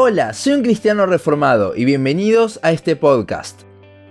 Hola, soy un cristiano reformado y bienvenidos a este podcast.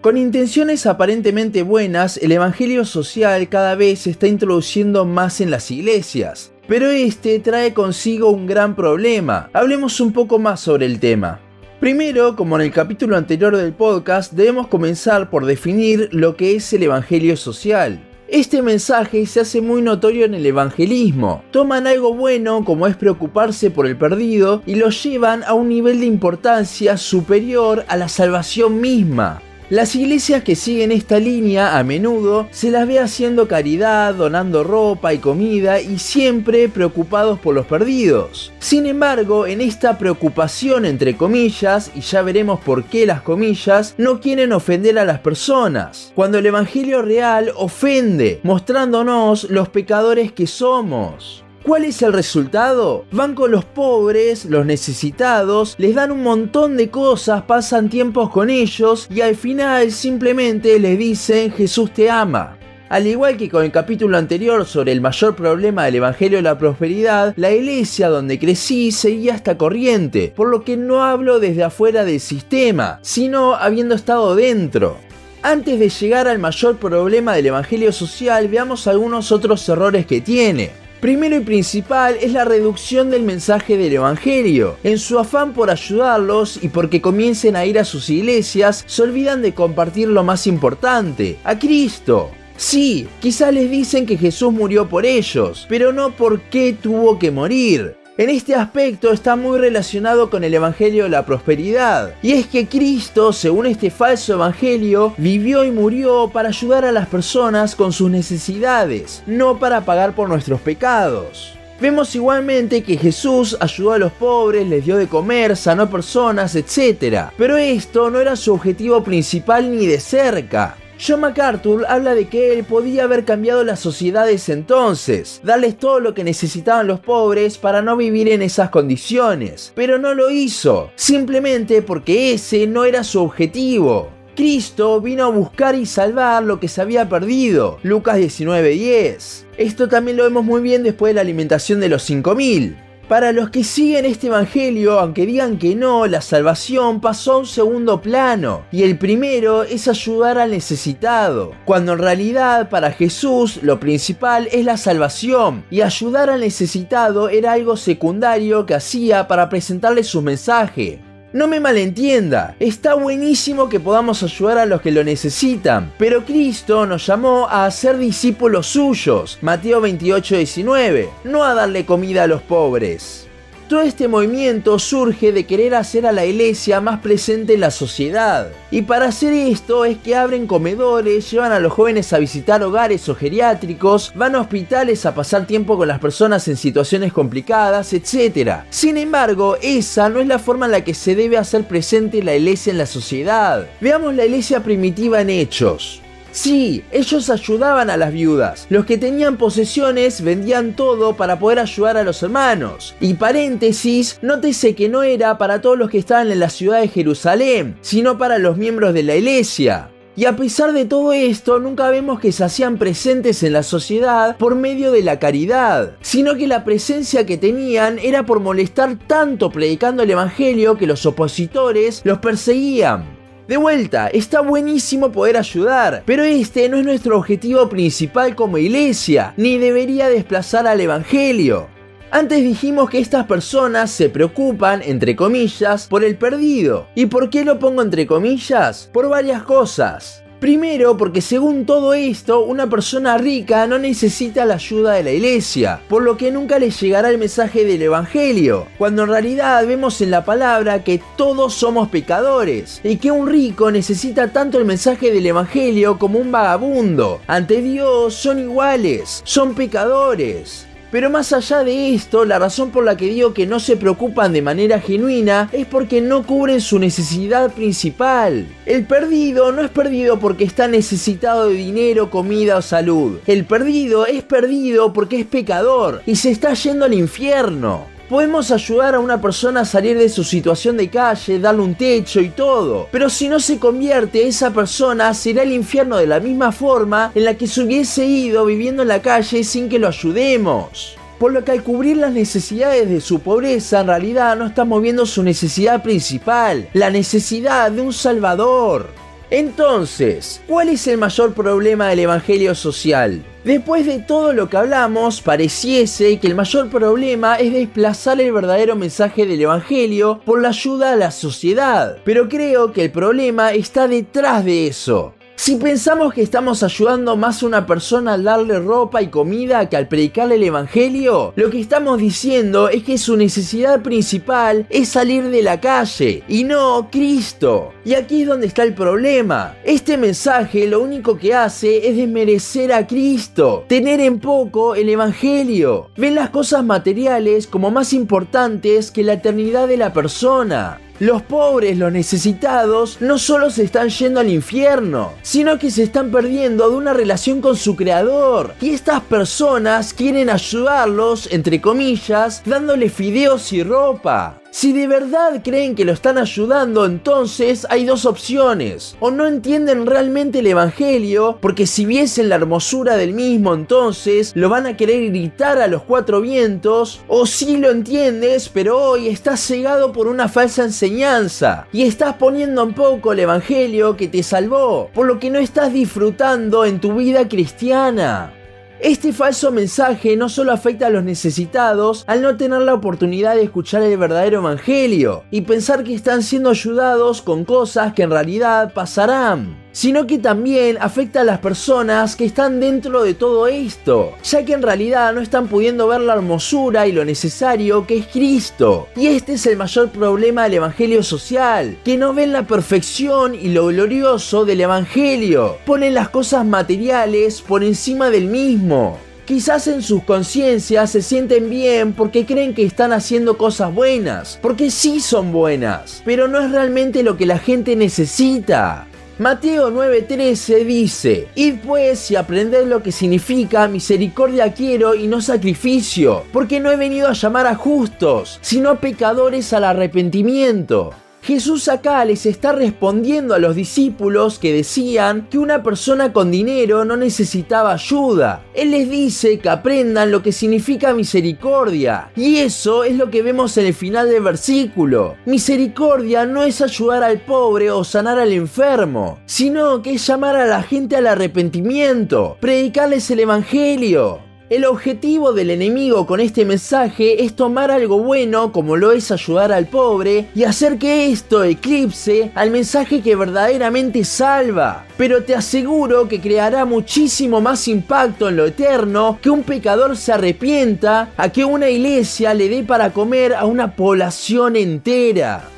Con intenciones aparentemente buenas, el Evangelio social cada vez se está introduciendo más en las iglesias, pero este trae consigo un gran problema. Hablemos un poco más sobre el tema. Primero, como en el capítulo anterior del podcast, debemos comenzar por definir lo que es el Evangelio social. Este mensaje se hace muy notorio en el evangelismo. Toman algo bueno como es preocuparse por el perdido y lo llevan a un nivel de importancia superior a la salvación misma. Las iglesias que siguen esta línea a menudo se las ve haciendo caridad, donando ropa y comida y siempre preocupados por los perdidos. Sin embargo, en esta preocupación entre comillas, y ya veremos por qué las comillas, no quieren ofender a las personas, cuando el Evangelio real ofende, mostrándonos los pecadores que somos. ¿Cuál es el resultado? Van con los pobres, los necesitados, les dan un montón de cosas, pasan tiempos con ellos y al final simplemente les dicen Jesús te ama. Al igual que con el capítulo anterior sobre el mayor problema del Evangelio de la Prosperidad, la iglesia donde crecí seguía esta corriente, por lo que no hablo desde afuera del sistema, sino habiendo estado dentro. Antes de llegar al mayor problema del Evangelio social, veamos algunos otros errores que tiene. Primero y principal es la reducción del mensaje del Evangelio. En su afán por ayudarlos y porque comiencen a ir a sus iglesias, se olvidan de compartir lo más importante, a Cristo. Sí, quizás les dicen que Jesús murió por ellos, pero no por qué tuvo que morir. En este aspecto está muy relacionado con el Evangelio de la Prosperidad. Y es que Cristo, según este falso Evangelio, vivió y murió para ayudar a las personas con sus necesidades, no para pagar por nuestros pecados. Vemos igualmente que Jesús ayudó a los pobres, les dio de comer, sanó personas, etc. Pero esto no era su objetivo principal ni de cerca. John MacArthur habla de que él podía haber cambiado las sociedades entonces, darles todo lo que necesitaban los pobres para no vivir en esas condiciones, pero no lo hizo, simplemente porque ese no era su objetivo. Cristo vino a buscar y salvar lo que se había perdido. Lucas 19:10. Esto también lo vemos muy bien después de la alimentación de los 5000. Para los que siguen este evangelio, aunque digan que no, la salvación pasó a un segundo plano, y el primero es ayudar al necesitado, cuando en realidad para Jesús lo principal es la salvación, y ayudar al necesitado era algo secundario que hacía para presentarle su mensaje. No me malentienda, está buenísimo que podamos ayudar a los que lo necesitan, pero Cristo nos llamó a ser discípulos suyos, Mateo 28, 19, no a darle comida a los pobres. Todo este movimiento surge de querer hacer a la iglesia más presente en la sociedad. Y para hacer esto es que abren comedores, llevan a los jóvenes a visitar hogares o geriátricos, van a hospitales a pasar tiempo con las personas en situaciones complicadas, etc. Sin embargo, esa no es la forma en la que se debe hacer presente la iglesia en la sociedad. Veamos la iglesia primitiva en hechos. Sí, ellos ayudaban a las viudas. Los que tenían posesiones vendían todo para poder ayudar a los hermanos. Y paréntesis, nótese que no era para todos los que estaban en la ciudad de Jerusalén, sino para los miembros de la iglesia. Y a pesar de todo esto, nunca vemos que se hacían presentes en la sociedad por medio de la caridad, sino que la presencia que tenían era por molestar tanto predicando el Evangelio que los opositores los perseguían. De vuelta, está buenísimo poder ayudar, pero este no es nuestro objetivo principal como iglesia, ni debería desplazar al Evangelio. Antes dijimos que estas personas se preocupan, entre comillas, por el perdido. ¿Y por qué lo pongo entre comillas? Por varias cosas. Primero, porque según todo esto, una persona rica no necesita la ayuda de la iglesia, por lo que nunca le llegará el mensaje del Evangelio, cuando en realidad vemos en la palabra que todos somos pecadores, y que un rico necesita tanto el mensaje del Evangelio como un vagabundo. Ante Dios son iguales, son pecadores. Pero más allá de esto, la razón por la que digo que no se preocupan de manera genuina es porque no cubren su necesidad principal. El perdido no es perdido porque está necesitado de dinero, comida o salud. El perdido es perdido porque es pecador y se está yendo al infierno. Podemos ayudar a una persona a salir de su situación de calle, darle un techo y todo. Pero si no se convierte, esa persona será el infierno de la misma forma en la que se hubiese ido viviendo en la calle sin que lo ayudemos. por lo que al cubrir las necesidades de su pobreza en realidad no está moviendo su necesidad principal, la necesidad de un Salvador. Entonces, ¿cuál es el mayor problema del Evangelio social? Después de todo lo que hablamos, pareciese que el mayor problema es desplazar el verdadero mensaje del Evangelio por la ayuda a la sociedad. Pero creo que el problema está detrás de eso. Si pensamos que estamos ayudando más a una persona al darle ropa y comida que al predicarle el Evangelio, lo que estamos diciendo es que su necesidad principal es salir de la calle y no Cristo. Y aquí es donde está el problema. Este mensaje lo único que hace es desmerecer a Cristo, tener en poco el Evangelio. Ven las cosas materiales como más importantes que la eternidad de la persona. Los pobres, los necesitados, no solo se están yendo al infierno, sino que se están perdiendo de una relación con su creador. Y estas personas quieren ayudarlos, entre comillas, dándoles fideos y ropa. Si de verdad creen que lo están ayudando, entonces hay dos opciones. O no entienden realmente el Evangelio, porque si viesen la hermosura del mismo, entonces lo van a querer gritar a los cuatro vientos. O si lo entiendes, pero hoy estás cegado por una falsa enseñanza. Y estás poniendo en poco el Evangelio que te salvó, por lo que no estás disfrutando en tu vida cristiana. Este falso mensaje no solo afecta a los necesitados al no tener la oportunidad de escuchar el verdadero evangelio y pensar que están siendo ayudados con cosas que en realidad pasarán sino que también afecta a las personas que están dentro de todo esto, ya que en realidad no están pudiendo ver la hermosura y lo necesario que es Cristo. Y este es el mayor problema del Evangelio social, que no ven la perfección y lo glorioso del Evangelio, ponen las cosas materiales por encima del mismo. Quizás en sus conciencias se sienten bien porque creen que están haciendo cosas buenas, porque sí son buenas, pero no es realmente lo que la gente necesita. Mateo 9:13 dice, Id pues y aprended lo que significa misericordia quiero y no sacrificio, porque no he venido a llamar a justos, sino a pecadores al arrepentimiento. Jesús acá les está respondiendo a los discípulos que decían que una persona con dinero no necesitaba ayuda. Él les dice que aprendan lo que significa misericordia. Y eso es lo que vemos en el final del versículo. Misericordia no es ayudar al pobre o sanar al enfermo, sino que es llamar a la gente al arrepentimiento, predicarles el Evangelio. El objetivo del enemigo con este mensaje es tomar algo bueno como lo es ayudar al pobre y hacer que esto eclipse al mensaje que verdaderamente salva. Pero te aseguro que creará muchísimo más impacto en lo eterno que un pecador se arrepienta a que una iglesia le dé para comer a una población entera.